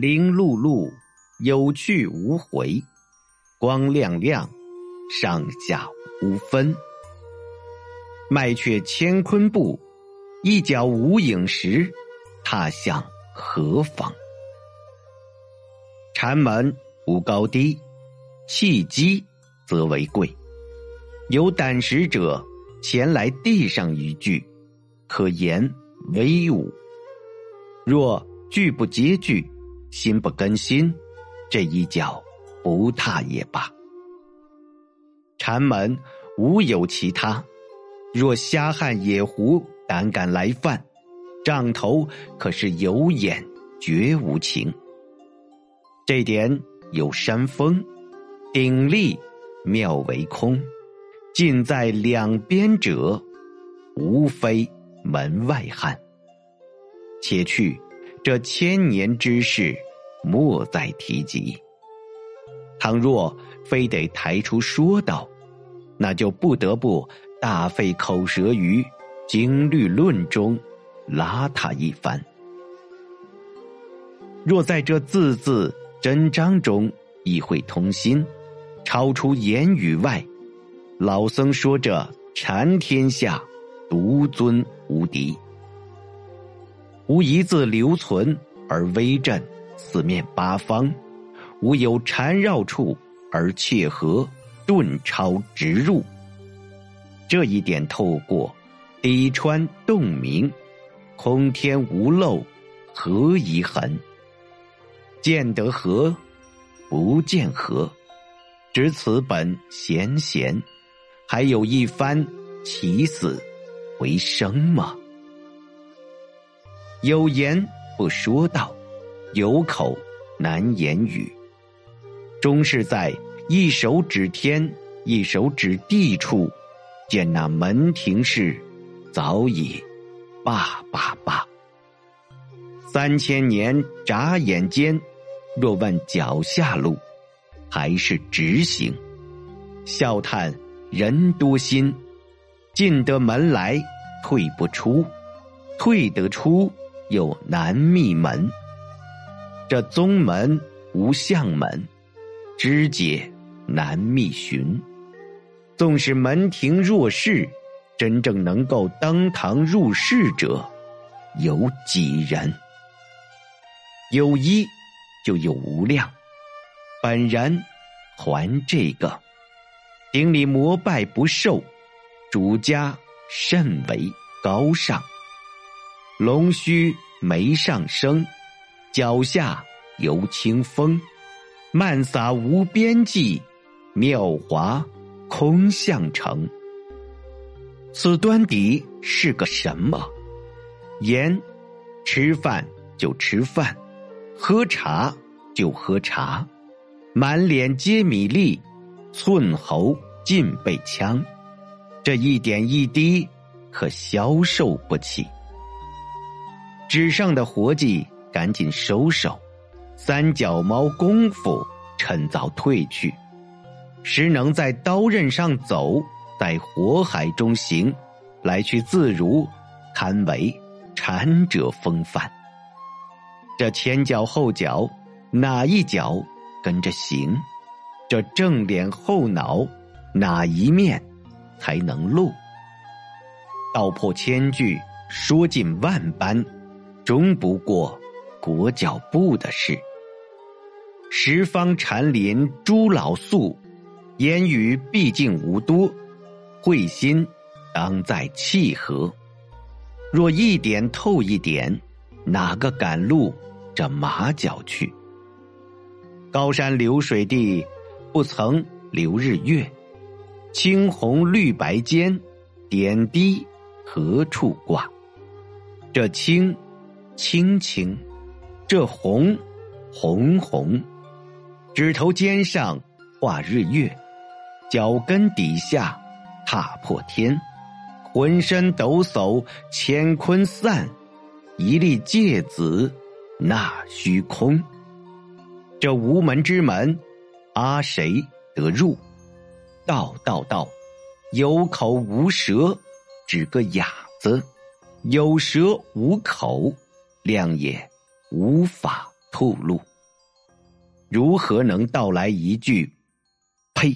零碌碌，有去无回，光亮亮，上下无分。麦却乾坤步，一脚无影时，踏向何方？禅门无高低，契机则为贵。有胆识者前来递上一句，可言威武；若拒不接句，心不更新，这一脚不踏也罢。禅门无有其他。若瞎汉野狐胆敢来犯，杖头可是有眼绝无情。这点有山峰，鼎立妙为空，近在两边者，无非门外汉。且去这千年之事，莫再提及。倘若非得抬出说道，那就不得不。大费口舌于经律论中拉他一番。若在这字字真章中意会通心，超出言语外，老僧说这禅天下独尊无敌，无一字留存而威震四面八方，无有缠绕处而切合顿超直入。这一点透过，底穿洞明，空天无漏，何遗痕？见得和，不见和，知此本闲闲，还有一番起死回生吗？有言不说道，有口难言语，终是在一手指天，一手指地处。见那门庭事，早已罢罢罢。三千年眨眼间，若问脚下路，还是直行。笑叹人多心，进得门来退不出，退得出有难觅门。这宗门无相门，知解难觅寻。纵使门庭若市，真正能够登堂入室者，有几人？有一就有无量。本人还这个，顶礼膜拜不受，主家甚为高尚。龙须眉上生，脚下游清风，漫洒无边际，妙华。空相成，此端底是个什么？言，吃饭就吃饭，喝茶就喝茶，满脸皆米粒，寸喉尽被枪，这一点一滴可消受不起。纸上的活计赶紧收手，三脚猫功夫趁早退去。实能在刀刃上走，在火海中行，来去自如，堪为禅者风范。这前脚后脚哪一脚跟着行？这正脸后脑哪一面才能露？道破千句，说尽万般，终不过裹脚布的事。十方禅林诸老宿。言语毕竟无多，会心当在契合。若一点透一点，哪个敢路这马脚去？高山流水地，不曾留日月。青红绿白间，点滴何处挂？这青，青青；这红，红红。指头尖上画日月。脚跟底下，踏破天，浑身抖擞，乾坤散，一粒芥子纳虚空。这无门之门，阿谁得入？道道道，有口无舌，只个哑子；有舌无口，量也无法吐露。如何能道来一句“呸”？